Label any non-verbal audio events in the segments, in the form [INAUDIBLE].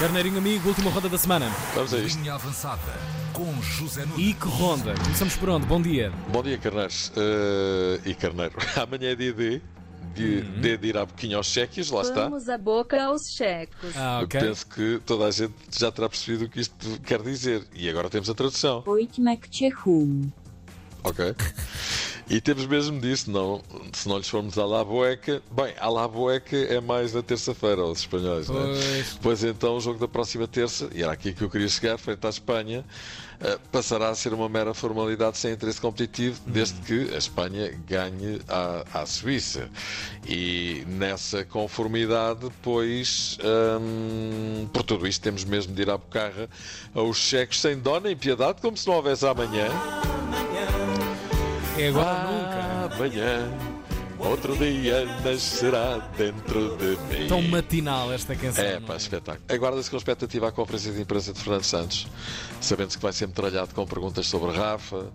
Carneirinho amigo, última ronda da semana. Vamos a isto. Linha avançada com José Nunes. E que ronda? Começamos por onde? Bom dia. Bom dia, carneiros. Eh, e carneiro. [LAUGHS] Amanhã é dia D. De, de, de ir à boquinha aos cheques, lá está. Vamos a boca aos checos. Ah, Eu ok. penso que toda a gente já terá percebido o que isto quer dizer. E agora temos a tradução, Pojďme k Čechům. Ok? E temos mesmo disso, não, se não lhes formos à la boeca. Bem, à la boeca é mais na terça-feira, aos espanhóis, não é? Pois. Pois então, o jogo da próxima terça, e era aqui que eu queria chegar, frente à Espanha, eh, passará a ser uma mera formalidade sem interesse competitivo, desde que a Espanha ganhe à, à Suíça. E nessa conformidade, pois, hum, por tudo isto, temos mesmo de ir à bocarra aos cheques sem dó nem piedade, como se não houvesse amanhã. É agora ou nunca. Amanhã, outro dia nascerá dentro de mim. Tão matinal esta canção. É, pá, espetáculo. Aguarda-se com expectativa a conferência de imprensa de Fernando Santos, sabendo-se que vai ser metralhado com perguntas sobre Rafa,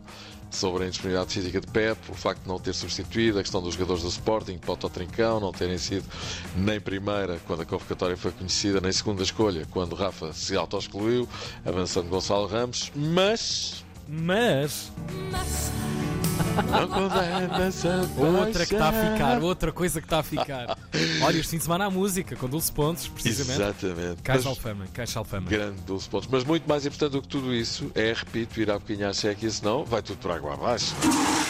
sobre a indisponibilidade física de Pep, o facto de não ter substituído, a questão dos jogadores do Sporting, Poto Trincão, não terem sido nem primeira, quando a convocatória foi conhecida, nem segunda escolha, quando Rafa se auto-excluiu, avançando Gonçalo Ramos, mas. Mas, a outra que está a ficar, outra coisa que está a ficar. Olha, este fim de semana há música, com Dulce Pontes, precisamente. Exatamente. Caixa Alfama, Caixa Alfama. Grande 12 pontos. Mas muito mais importante do que tudo isso é, repito, ir à boquinha à Chequia, senão vai tudo por água abaixo.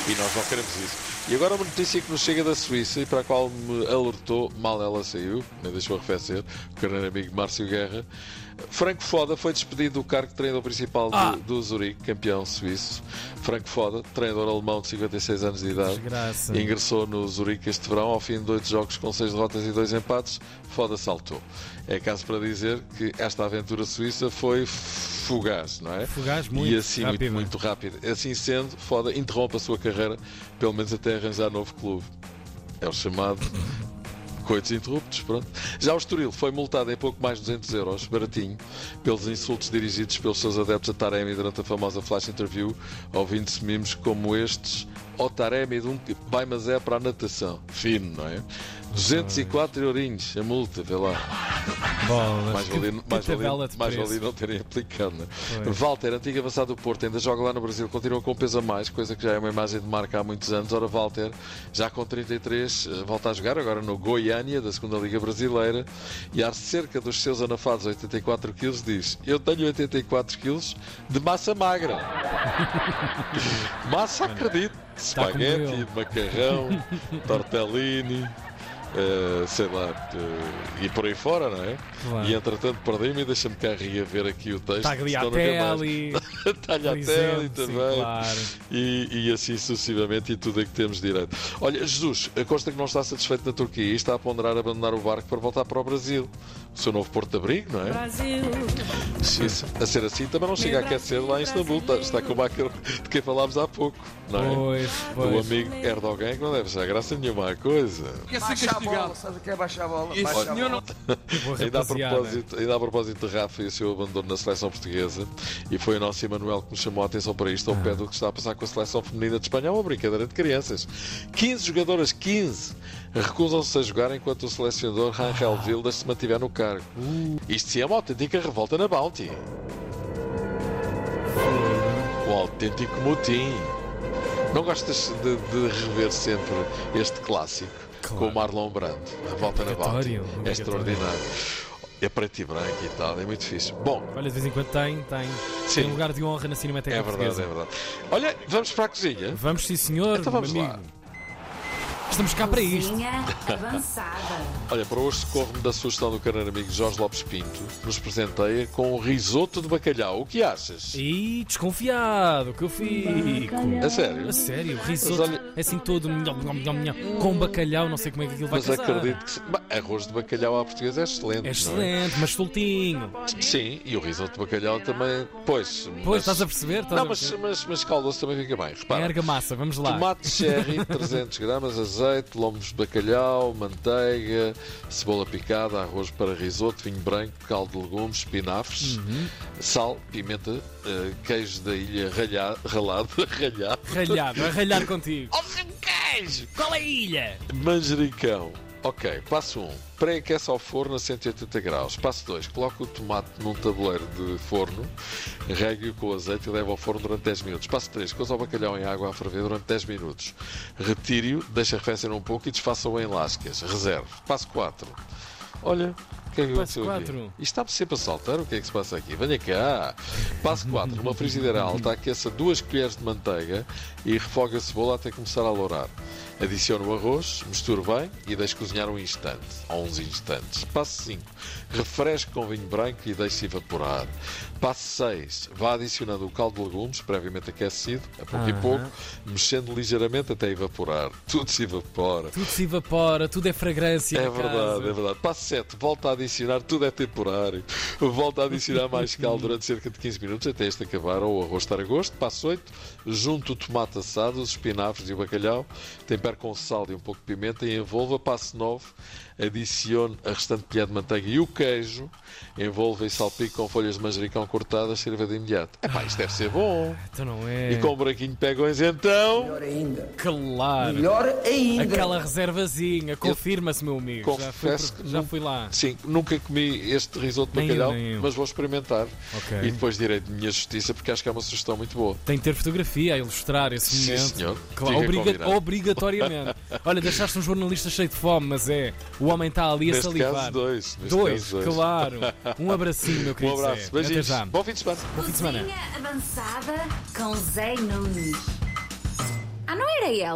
E nós não queremos isso. E agora uma notícia que nos chega da Suíça e para a qual me alertou, mal ela saiu, nem deixou arrefecer, o carneiro amigo Márcio Guerra. Franco Foda foi despedido do cargo de treinador principal do, Ah! do Zurique, campeão suíço. Franco Foda, treinador alemão de 56 anos de idade. Desgraça. Ingressou no Zurique este verão, ao fim de oito jogos com seis derrotas e dois empates, Foda saltou. É caso para dizer que esta aventura suíça foi fugaz, não é? Fugaz, muito E assim, rápida. muito, muito rápido. Assim sendo, Foda interrompe a sua carreira, pelo menos até arranjar novo clube. É o chamado [LAUGHS] coitos interruptos, pronto. Já o Estoril foi multado em pouco mais de 200 euros, baratinho, pelos insultos dirigidos pelos seus adeptos a Taremi durante a famosa flash interview, ouvindo-se mimos como estes, ó Taremi, de um que vai mas é para a natação. Fino, não é? 204 eurinhos, a multa, vê lá. Bolas. Mais que, mais mais não terem aplicado. Né? Walter, antigo avançado do Porto, ainda joga lá no Brasil, continua com peso a mais, coisa que já é uma imagem de marca há muitos anos. Ora, Walter, já com 33, eh, volta a jogar agora no Goiânia, da segunda Liga Brasileira, e há cerca dos seus anafados 84 quilos, diz: Eu tenho 84 quilos de massa magra. [LAUGHS] massa, acredito. Tá. Espaguete, macarrão, tortellini. Eh, sei lá, eh, e por aí fora, não é? Claro. E entretanto perdi-me e deixa-me cá reaver aqui o texto. nunca mais. Tagliatelle. Tagliatelle [LAUGHS] por exemplo, também. claro. E, e assim sucessivamente e tudo a que temos direito. Olha, Jesus, consta que não está satisfeito na Turquia e está a ponderar abandonar o barco para voltar para o Brasil. O seu novo porto de abrigo, não é? Se isso- a ser assim, também não chega a aquecer lá em Istambul. Está, está como aquele de quem falámos há pouco, não é? Pois, O pois. amigo Erdogan que não deve achar graça nenhuma à coisa. Baixar a bola, sabe o que é baixar a bola? Baixar a bola. Boa [LAUGHS] Ainda a, propósito, ainda a propósito de Rafa e o seu abandono na seleção portuguesa, e foi o nosso Emanuel que nos chamou a atenção para isto, ao pé do que está a passar com a seleção feminina de Espanha, é uma brincadeira de crianças. 15 jogadoras, 15, recusam-se a jogar enquanto o selecionador Rangel Vildas se mantiver no cargo. Isto sim é uma autêntica revolta na Bounty. Um autêntico motim. Não gostas de, de rever sempre este clássico Claro. com o Marlon Brando? A volta na Bounty. É extraordinário. É preto e branco e tal, é muito fixe. Bom, Olha, de vez em quando tem, tem. Sim. Tem lugar de honra na Cinemateca é verdade, Portuguesa. é verdade. Olha, vamos para a cozinha. Vamos sim, senhor, Então vamos lá. amigo. Estamos cá para isto. [LAUGHS] Olha, para hoje socorro-me da sugestão do carneiro amigo Jorge Lopes Pinto, nos presenteia com um risoto de bacalhau. O que achas? E desconfiado que eu fico. A sério? A sério, risoto Mas olha- é assim todo com bacalhau, não sei como é que aquilo vai Mas casar. acredito que se- arroz de bacalhau à portuguesa é excelente. É não excelente, mas soltinho. Sim, e o risoto de bacalhau também. Pois. Pois, mas- estás a perceber? Estás Não, a mas, perceber? mas, mas caldoso também fica bem. Repara. É argamassa, vamos lá. Tomate cherry, [LAUGHS] 300 gramas, azeite, lombos de bacalhau, manteiga, cebola picada, arroz para risoto, vinho branco, caldo de legumes, espinafres, Uhum. sal, pimenta, eh, queijo da ilha ralhado, ralado, [LAUGHS] ralhado, Ralhado, a ralhar contigo. Queijo! Qual é a ilha? manjericão, Ok, passo 1. Um, Pré-aquece ao forno a 180 graus. Passo 2. Coloque o tomate num tabuleiro de forno, regue-o com azeite e leve ao forno durante 10 minutos. Passo 3. Coza o bacalhau em água a ferver durante 10 minutos. Retire-o, deixe arrefecer um pouco e desfaça-o em lascas. Reserve. Passo 4. Olha, que é que aconteceu aqui? está-me sempre a saltar, o que é que se passa aqui? Venha cá! Passo 4. Numa frigideira alta, aqueça 2 colheres de manteiga e refogue a cebola até começar a lourar. Adicione o arroz, misture bem e deixe cozinhar um instante, ou uns instantes. Passo 5. Refresque com vinho branco e deixe-se evaporar. Passo 6. Vá adicionando o caldo de legumes, previamente aquecido, a pouco e pouco, mexendo ligeiramente até evaporar. Tudo se evapora. Tudo se evapora, tudo é fragrância. É verdade, é verdade. Passo 7, volta a adicionar, tudo é temporário. Volta a adicionar mais caldo durante cerca de 15 minutos até este acabar ou o arroz estar a gosto. Passo 8, junto o tomate assado, os espinafres e o bacalhau, tempere com sal e um pouco de pimenta e envolva. Passo 9, adicione a restante colher de manteiga e o queijo, envolva e salpique com folhas de manjericão cortadas, sirva de imediato. Epá, isto deve ser bom. Então não é. E com um branquinho de pegões então... Melhor ainda. Claro. Melhor ainda. Aquela reservazinha, confirma-se, meu amigo. Já fui, Confesso que já não- fui lá. Sim, nunca comi este risoto de bacalhau, mas vou experimentar. Ok. E depois direi de minha justiça, porque acho que é uma sugestão muito boa. Tem de ter fotografia a ilustrar esse Sim, momento. senhor. Claro, Fica obriga- combinado. Obrigatoriamente. Olha, deixaste um jornalista cheio de fome, mas é. O homem está ali a Neste salivar. caso, dois. Neste Dois, caso, dois. claro. Um abracinho, meu [LAUGHS] Um querido. abraço. Zé. Beijinhos. Até já. Bom fim de semana. Bom fim de semana. Cozinha avançada com Zé Nunes. Ah, não era ele?